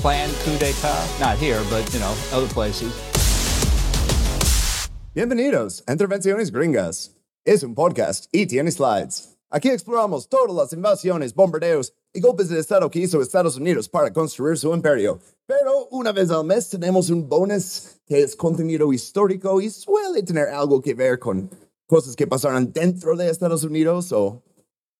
Plan coup d'etat, not here, but you know, other places. Bienvenidos a Intervenciones Gringas. Es un podcast y tiene slides. Aquí exploramos todas las invasiones, bombardeos y golpes de Estado que hizo Estados Unidos para construir su imperio. Pero una vez al mes tenemos un bonus que es contenido histórico y suele tener algo que ver con cosas que pasaron dentro de Estados Unidos o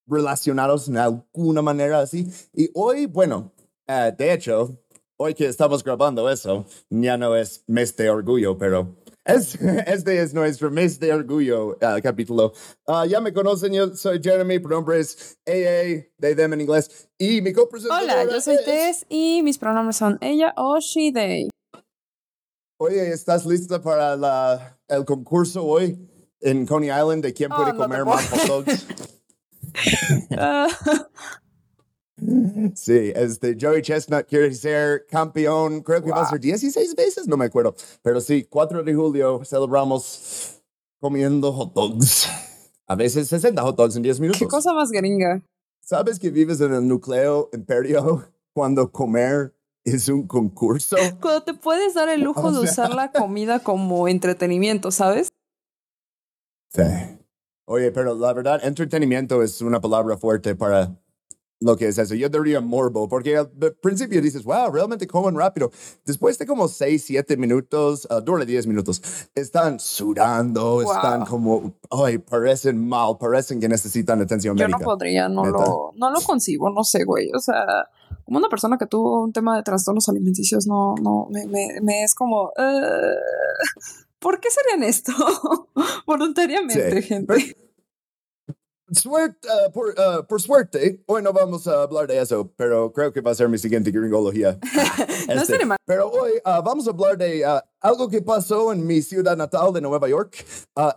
relacionados en alguna manera así. Y hoy, bueno, uh, de hecho, hoy que estamos grabando eso, ya no es mes de orgullo, pero es, este es nuestro mes de orgullo uh, capítulo. Uh, ya me conocen, yo soy Jeremy, pronombres AA, they, them en inglés. Y mi copresentadora Hola, yo soy es- Tess y mis pronombres son ella o she, they. Oye, ¿estás lista para la, el concurso hoy en Coney Island de quién Oh, puede no te comer más hot dogs? Ah, Sí, este Joey Chestnut quiere ser campeón, creo que va a ser 16 veces, no me acuerdo. Pero sí, 4 de julio celebramos comiendo hot dogs. A veces 60 hot dogs en 10 minutos. qué cosa más gringa. ¿Sabes que vives en el núcleo imperio cuando comer es un concurso? Cuando te puedes dar el lujo O de usar la comida como entretenimiento, ¿sabes? Sí. Oye, pero la verdad, entretenimiento es una palabra fuerte para lo que es eso. Yo diría morbo, porque al principio dices, wow, realmente comen rápido. Después de como 6, 7 minutos, uh, dura 10 minutos, están sudando, están Wow. como, ay, parecen mal, parecen que necesitan atención Yo no médica. podría, no Neta. lo, no lo concibo, no sé, güey. O sea, como una persona que tuvo un tema de trastornos alimenticios, no, no, me, me, me es como, eh, ¿por qué serían esto? Voluntariamente, Sí. gente. Suerte, uh, por, uh, por suerte, hoy no vamos a hablar de eso, pero creo que va a ser mi siguiente gringología. No Este, estaría mal. Pero hoy ah, vamos a hablar de algo que pasó en mi ciudad natal de Nueva York.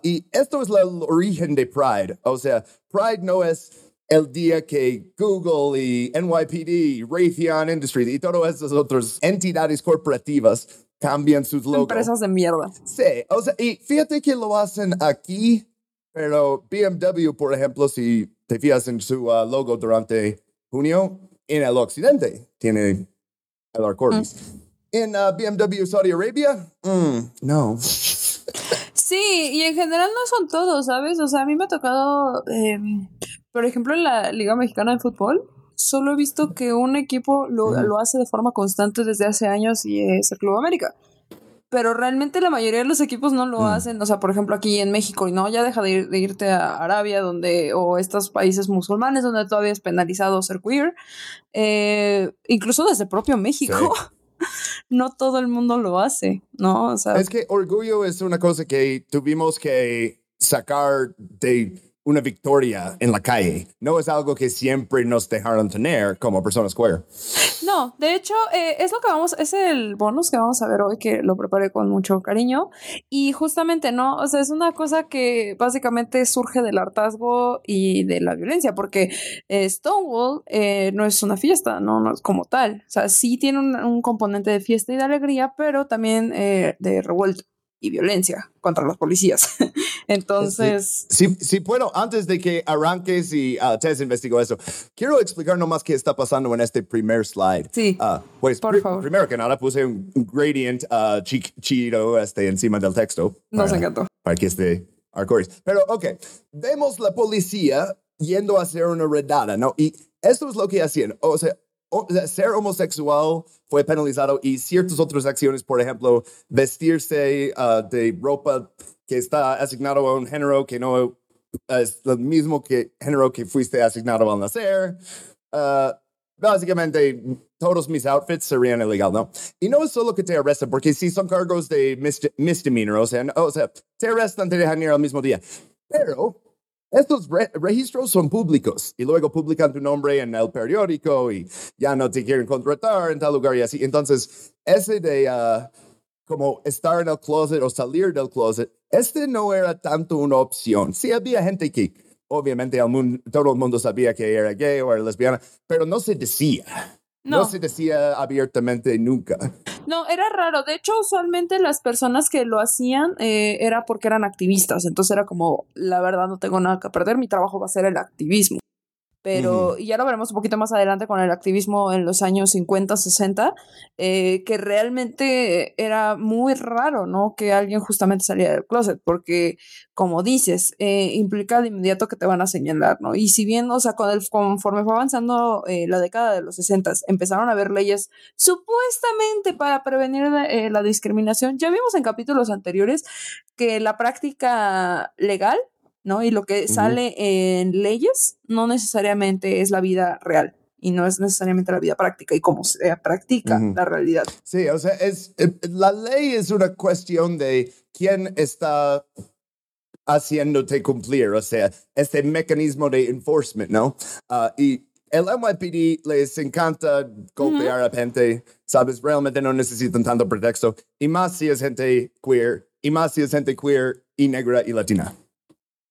Y esto es la- el origen de Pride. O sea, Pride no es el día que Google y NYPD, Raytheon Industries y todas esas otras entidades corporativas cambian sus logos. Empresas de mierda. Sí, o sea, y fíjate que lo hacen aquí, pero BMW, por ejemplo, si te fijas en su ah, logo durante junio, en el occidente tiene el arco iris. En ah, BMW Saudi Arabia, mm, no. Sí, y en general no son todos, ¿sabes? O sea, a mí me ha tocado, em, por ejemplo, en la Liga Mexicana de Fútbol, solo he visto que un equipo lo, lo hace de forma constante desde hace años y es el Club América. Pero realmente la mayoría de los equipos no lo Mm. hacen, o sea, por ejemplo, aquí en México, y no, ya deja de, ir- de irte a Arabia, donde, o estos países musulmanes donde todavía es penalizado ser queer, eh, incluso desde propio México, no todo el mundo lo hace, ¿no? O sea, Es que orgullo es una cosa que tuvimos que sacar de una victoria en la calle. No es algo que siempre nos dejaron tener como personas queer. No, de hecho, eh, es lo que vamos, es el bonus que vamos a ver hoy, que lo preparé con mucho cariño. Y justamente, ¿no? O sea, es una cosa que básicamente surge del hartazgo y de la violencia, porque eh, Stonewall eh, no es una fiesta, ¿no? No es como tal. O sea, sí tiene un, un componente de fiesta y de alegría, pero también eh, de revuelta y violencia contra los policías. Entonces, Sí, sí, bueno, antes de que arranques y uh, Tess investigó eso, quiero explicar nomás qué está pasando en este primer slide. Sí, Ah, pues por pri- favor. primero que nada puse un, gradient uh, chi- chido este, encima del texto. nos para- encantó. Para que esté arcoíris. Pero, ok, vemos la policía yendo a hacer una redada, ¿no? Y esto es lo que hacían. O sea, ser homosexual fue penalizado y ciertas otras acciones, por ejemplo, vestirse ah, de ropa que está asignado a un género que no es lo mismo que género que fuiste asignado al nacer. Ah, básicamente, todos mis outfits serían ilegal, ¿no? Y no es solo que te arrestan, porque sí son cargos de misde- misdemeanor, o sea, o sea, te arrestan, te dejan ir al mismo día. Pero estos re- registros son públicos y luego publican tu nombre en el periódico y ya no te quieren contratar en tal lugar y así. Entonces, ese de ah, como estar en el closet o salir del closet, este no era tanto una opción. Sí había gente que, obviamente, todo el mundo sabía que era gay o era lesbiana, pero no se decía. No, No. se decía abiertamente nunca. No, era raro. De hecho, usualmente las personas que lo hacían eh, era porque eran activistas. Entonces era como, la verdad no tengo nada que perder, mi trabajo va a ser el activismo. Pero, y ya lo veremos un poquito más adelante con el activismo en los años 50, 60, eh, que realmente era muy raro, ¿no? Que alguien justamente saliera del closet, porque, como dices, eh, implica de inmediato que te van a señalar, ¿no? Y si bien, o sea, con el- conforme fue avanzando eh, la década de los 60, empezaron a haber leyes supuestamente para prevenir eh, la discriminación, ya vimos en capítulos anteriores que la práctica legal ¿no? Y lo que sale en leyes no necesariamente es la vida real y no es necesariamente la vida práctica y cómo se practica la realidad. Sí, o sea, es, eh, la ley es una cuestión de quién está haciéndote cumplir, o sea, este mecanismo de enforcement, ¿no? Ah, y el NYPD les encanta golpear a gente, ¿sabes? Realmente no necesitan tanto pretexto. Y más si es gente queer, y más si es gente queer y negra y latina.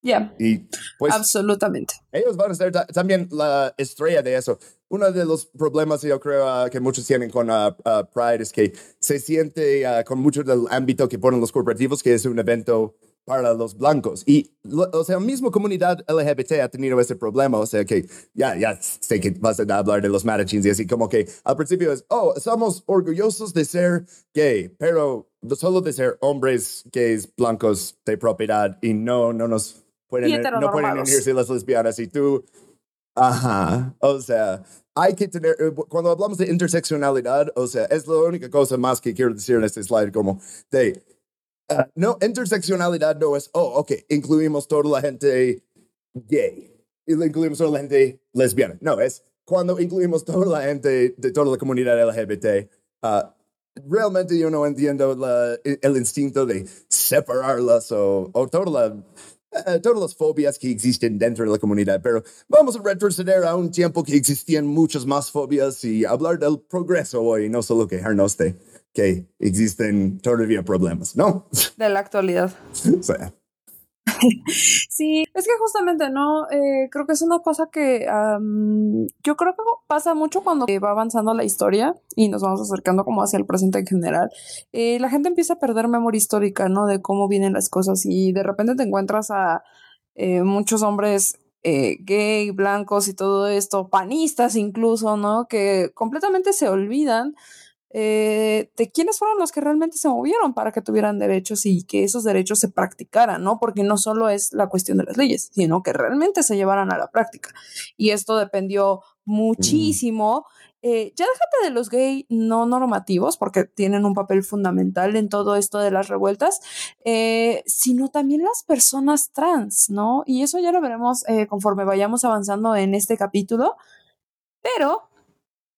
Ya, Y pues absolutamente. ellos van a ser ta- también la estrella de eso. Uno de los problemas yo creo ah, que muchos tienen con ah, ah, Pride es que se siente con mucho del ámbito que ponen los corporativos que es un evento para los blancos. Y, lo- o sea, mismo comunidad LGBT ha tenido ese problema. O sea, que ya, ya sé que vas a hablar de los matachines y así como que al principio es, oh, somos orgullosos de ser gay, pero solo de ser hombres gays blancos de propiedad y no, no nos pueden, no pueden unirse las lesbianas y tú, ajá, o sea, hay que tener, eh, cuando hablamos de interseccionalidad, o sea, es la única cosa más que quiero decir en este slide, como de, ah, no, interseccionalidad no es, oh, ok, incluimos toda la gente gay y le incluimos toda la gente lesbiana, no, es cuando incluimos toda la gente de toda la comunidad LGBT, ah, realmente yo no entiendo la- el instinto de separarlas o, o toda la, eh, todas las fobias que existen dentro de la comunidad, pero vamos a retroceder a un tiempo que existían muchas más fobias y hablar del progreso hoy, no solo quejarnos de que existen todavía problemas, ¿no? De la actualidad. o sea, Sí, es que justamente, ¿no? Eh, creo que es una cosa que yo creo que pasa mucho cuando va avanzando la historia y nos vamos acercando como hacia el presente en general. Eh, la gente empieza a perder memoria histórica, ¿no? De cómo vienen las cosas y de repente te encuentras a eh, muchos hombres gay, blancos y todo esto, panistas incluso, ¿no? Que completamente se olvidan eh, de quiénes fueron los que realmente se movieron para que tuvieran derechos y que esos derechos se practicaran, ¿no? Porque no solo es la cuestión de las leyes, sino que realmente se llevaran a la práctica. Y esto dependió muchísimo. eh, ya déjate de los gay no normativos, porque tienen un papel fundamental en todo esto de las revueltas, eh, sino también las personas trans, ¿no? Y eso ya lo veremos eh, conforme vayamos avanzando en este capítulo. Pero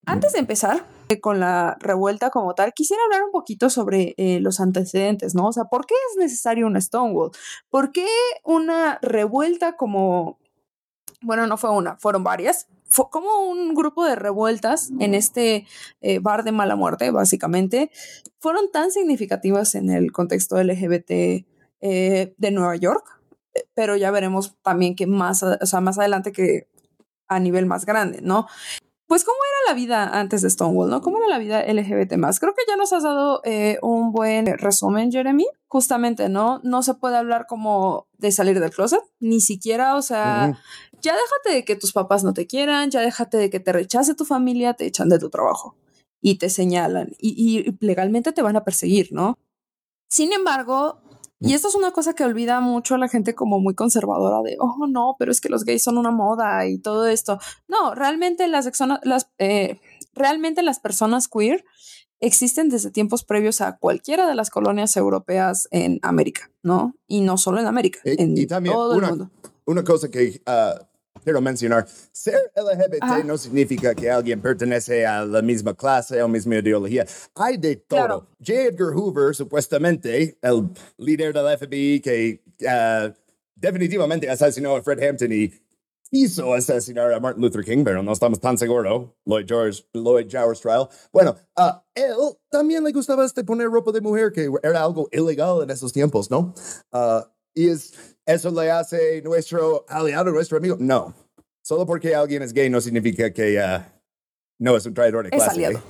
antes de empezar con la revuelta como tal, quisiera hablar un poquito sobre eh, los antecedentes, ¿no? O sea, ¿por qué es necesario una Stonewall? ¿Por qué una revuelta como, bueno, no fue una, fueron varias? Fue como un grupo de revueltas en este eh, bar de mala muerte, básicamente, fueron tan significativas en el contexto LGBT eh, de Nueva York, pero ya veremos también que más, o sea, más adelante que a nivel más grande, ¿no? Pues, ¿cómo era la vida antes de Stonewall, no? ¿Cómo era la vida LGBT más? Creo que ya nos has dado eh, un buen resumen, Jeremy. Justamente, ¿no? No se puede hablar como de salir del closet, ni siquiera, o sea, ya déjate de que tus papás no te quieran, ya déjate de que te rechace tu familia, te echan de tu trabajo y te señalan y, y legalmente te van a perseguir, ¿no? Sin embargo, y esto es una cosa que olvida mucho a la gente como muy conservadora de, oh, no, pero es que los gays son una moda y todo esto. No, realmente las, las, eh, realmente las personas queer existen desde tiempos previos a cualquiera de las colonias europeas en América, ¿no? Y no solo en América, Y, en y también todo el mundo. una cosa que ah, quiero mencionar, ser LGBT Ajá. no significa que alguien pertenece a la misma clase o misma ideología. Hay de todo. Claro. J. Edgar Hoover, supuestamente, el líder del FBI que ah, definitivamente asesinó a Fred Hampton y quiso asesinar a Martin Luther King, pero no estamos tan seguros. Lloyd George, Lloyd George trial. Bueno, a él también le gustaba este poner ropa de mujer, que era algo ilegal en esos tiempos, ¿no? Ah, y es, eso le hace nuestro aliado, nuestro amigo. No, solo porque alguien es gay no significa que ah, no es un traidor de Es clase. aliado. ¿eh?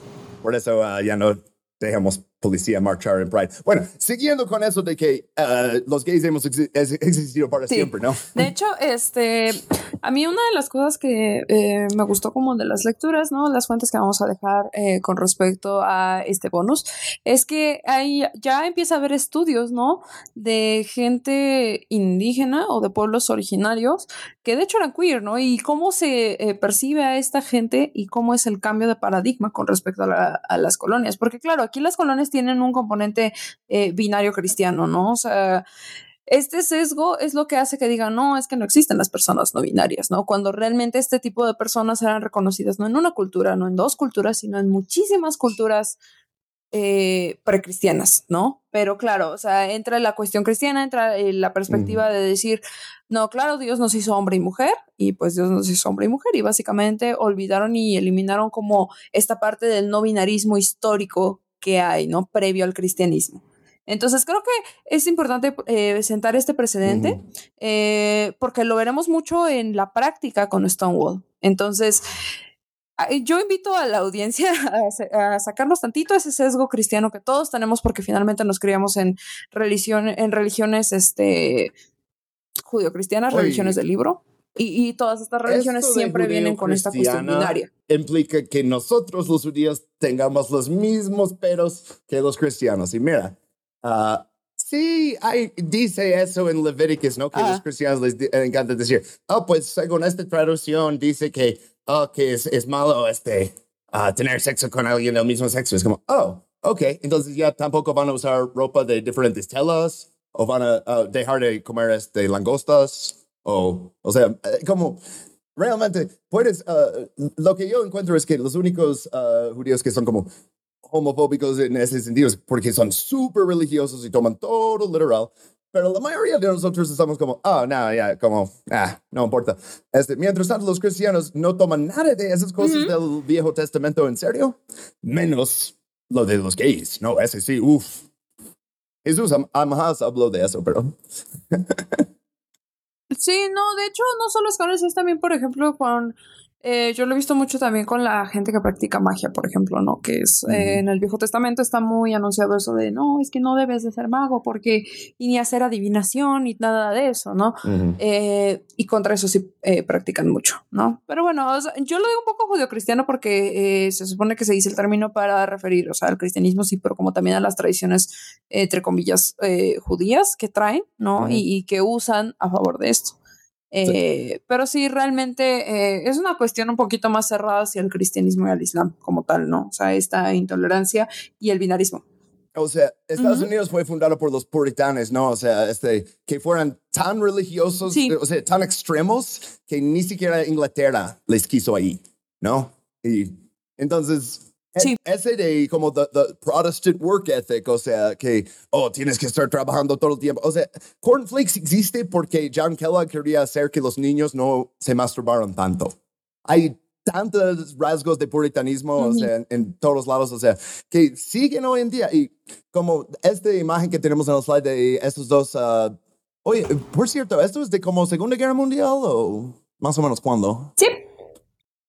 Por eso ah, ya no dejamos policía marchar en Pride. Bueno, siguiendo con eso de que ah, los gays hemos exi- existido para Sí. siempre, ¿no? De hecho, este, a mí una de las cosas que eh, me gustó como de las lecturas, ¿no? Las fuentes que vamos a dejar eh, con respecto a este bonus, es que hay, ya empieza a haber estudios, ¿no? De gente indígena o de pueblos originarios que de hecho eran queer, ¿no? Y cómo se eh, percibe a esta gente y cómo es el cambio de paradigma con respecto a, la- a las colonias. Porque claro, aquí las colonias tienen un componente eh, binario cristiano, ¿no? O sea, este sesgo es lo que hace que digan, no, es que no existen las personas no binarias, ¿no? Cuando realmente este tipo de personas eran reconocidas no en una cultura, no en dos culturas, sino en muchísimas culturas eh, precristianas, ¿no? Pero claro, o sea, entra la cuestión cristiana, entra eh, la perspectiva de decir, no, claro, Dios nos hizo hombre y mujer, y pues Dios nos hizo hombre y mujer, y básicamente olvidaron y eliminaron como esta parte del no binarismo histórico que hay, ¿no? Previo al cristianismo. Entonces creo que es importante eh, sentar este precedente eh, porque lo veremos mucho en la práctica con Stonewall. Entonces, yo invito a la audiencia a, a sacarnos tantito ese sesgo cristiano que todos tenemos porque finalmente nos criamos en, religión, en religiones este, judio-cristianas, religiones del libro. Y, y todas estas religiones Esto siempre vienen con esta cuestión binaria. Implica que nosotros los judíos tengamos los mismos peros que los cristianos. Y mira, ah, sí, hay, dice eso en Levíticos, ¿no? Que Ah. los cristianos les encanta decir, oh, pues según esta traducción dice que, oh, que es, es malo este, ah, tener sexo con alguien del mismo sexo. Es como, oh, ok, entonces ya tampoco van a usar ropa de diferentes telas o van a ah, dejar de comer este, langostas o, o sea, eh, como realmente puedes, ah, lo que yo encuentro es que los únicos ah, judíos que son como homofóbicos en ese sentido es porque son súper religiosos y toman todo literal. Pero la mayoría de nosotros estamos como, ah, no, ya, como, ah, no importa. Este, mientras tanto, los cristianos no toman nada de esas cosas del Viejo Testamento en serio, menos lo de los gays. No, ese sí, uff. Jesús am- jamás habló de eso, pero Sí, no, de hecho, no solo es con eso, es también, por ejemplo, con. Eh, yo lo he visto mucho también con la gente que practica magia, por ejemplo, ¿no? Que es eh, en el Viejo Testamento está muy anunciado eso de no, es que no debes de ser mago porque y ni hacer adivinación ni nada de eso, ¿no? Eh, y contra eso sí eh, practican mucho, ¿no? Pero bueno, o sea, yo lo digo un poco judio-cristiano porque se supone que se dice el término para referir, o sea, al cristianismo sí, pero como también a las tradiciones, eh, entre comillas, eh, judías que traen, ¿no? Y que usan a favor de esto. Eh, Pero sí, realmente eh, es una cuestión un poquito más cerrada hacia el cristianismo y al islam como tal, ¿no? O sea, esta intolerancia y el binarismo. O sea, Estados Ujú. Unidos fue fundado por los puritanes, ¿no? O sea, este, que fueran tan religiosos, Sí. o sea, tan extremos, que ni siquiera Inglaterra les quiso ahí, ¿no? Y entonces, Sí. ese de como the, the Protestant work ethic, o sea, que, oh, tienes que estar trabajando todo el tiempo. O sea, Cornflakes existe porque John Kellogg quería hacer que los niños no se masturbaran tanto. Hay tantos rasgos de puritanismo, o sea, en, en todos lados, o sea, que siguen hoy en día. Y como esta imagen que tenemos en el slide de estos dos, ah, oye, por cierto, ¿esto es de como Segunda Guerra Mundial o más o menos cuándo? Sí.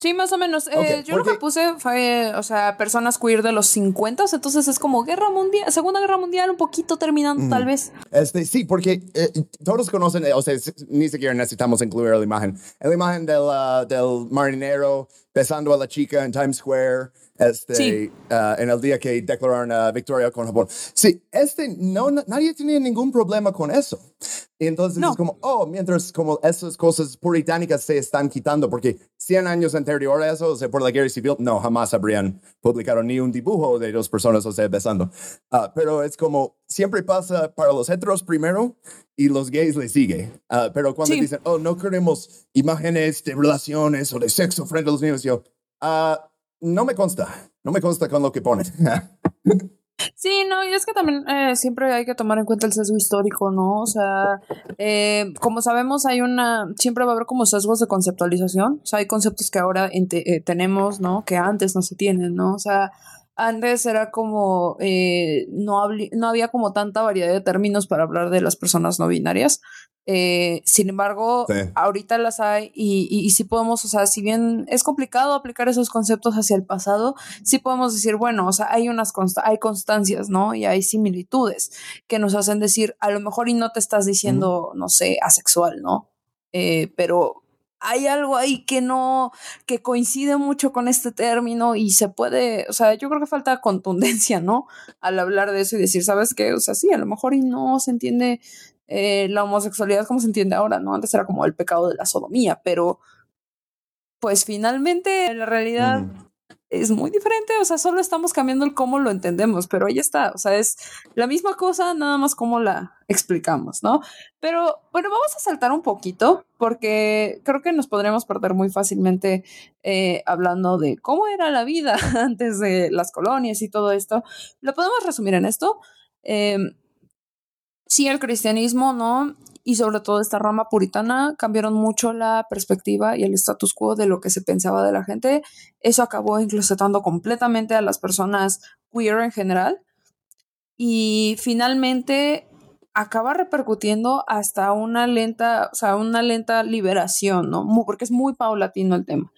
Sí, más o menos. Eh, yo lo que puse fue, o sea, personas queer de los 50, entonces es como guerra mundial, Segunda Guerra Mundial, un poquito terminando tal vez. Este, sí, porque eh, todos conocen, eh, o sea, ni siquiera necesitamos incluir la imagen. La imagen del, ah, del marinero besando a la chica en Times Square, este, Sí. ah, en el día que declararon victoria con Japón. Sí, este, no, na- nadie tenía ningún problema con eso. Y entonces No. es como, oh, mientras como esas cosas puritánicas se están quitando, porque 100 años anterior a eso, o sea, por la guerra civil, no, jamás habrían publicado ni un dibujo de dos personas, o sea, besando. Ah, pero es como, siempre pasa para los heteros primero y los gays le sigue. Ah, pero cuando Sí. dicen, oh, no queremos imágenes de relaciones o de sexo frente a los niños, yo, ah, no me consta, no me consta con lo que ponen. Sí, no, y es que también eh, siempre hay que tomar en cuenta el sesgo histórico, ¿no? O sea, eh, como sabemos, hay una, siempre va a haber como sesgos de conceptualización, o sea, hay conceptos que ahora eh, tenemos, ¿no? Que antes no se tienen, ¿no? O sea, antes era como, eh, no, no había como tanta variedad de términos para hablar de las personas no binarias. Eh, sin embargo, ahorita las hay y, y, sí podemos, o sea, si bien es complicado aplicar esos conceptos hacia el pasado, sí podemos decir, bueno, o sea, hay unas hay constancias, ¿no? Y hay similitudes que nos hacen decir, a lo mejor y no te estás diciendo, no sé, asexual, ¿no? Eh, pero hay algo ahí que no, que coincide mucho con este término y se puede, o sea, yo creo que falta contundencia, ¿no? Al hablar de eso y decir, ¿sabes qué? O sea, sí, a lo mejor y no se entiende eh, la homosexualidad como se entiende ahora, ¿no? Antes era como el pecado de la sodomía, pero pues finalmente en la realidad es muy diferente, o sea, solo estamos cambiando el cómo lo entendemos, pero ahí está, o sea, es la misma cosa, nada más cómo la explicamos, ¿no? Pero bueno, vamos a saltar un poquito porque creo que nos podríamos perder muy fácilmente eh, hablando de cómo era la vida antes de las colonias y todo esto. Lo podemos resumir en esto. Eh, sí, el cristianismo, ¿no? Y sobre todo esta rama puritana cambiaron mucho la perspectiva y el status quo de lo que se pensaba de la gente. Eso acabó inclusetando completamente a las personas queer en general y finalmente acaba repercutiendo hasta una lenta, o sea, una lenta liberación, ¿no? Porque es muy paulatino el tema.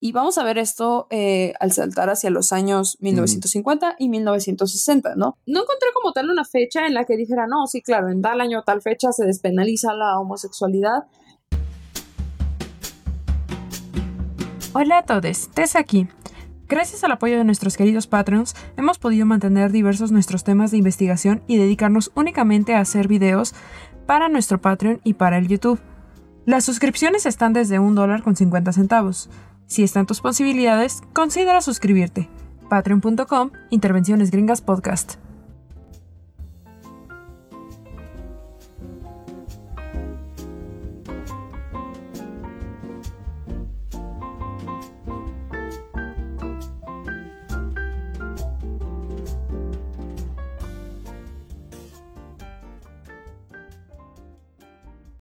Y vamos a ver esto eh, al saltar hacia los años 1950 y 1960, ¿no? No encontré como tal una fecha en la que dijera, no, sí, claro, en tal año, tal fecha se despenaliza la homosexualidad. Hola a todos, Tess aquí. Gracias al apoyo de nuestros queridos patrons, hemos podido mantener diversos nuestros temas de investigación y dedicarnos únicamente a hacer videos para nuestro Patreon y para el YouTube. Las suscripciones están desde un dólar con 50 centavos. Si están tus posibilidades, considera suscribirte. Patreon.com, Intervenciones Gringas Podcast.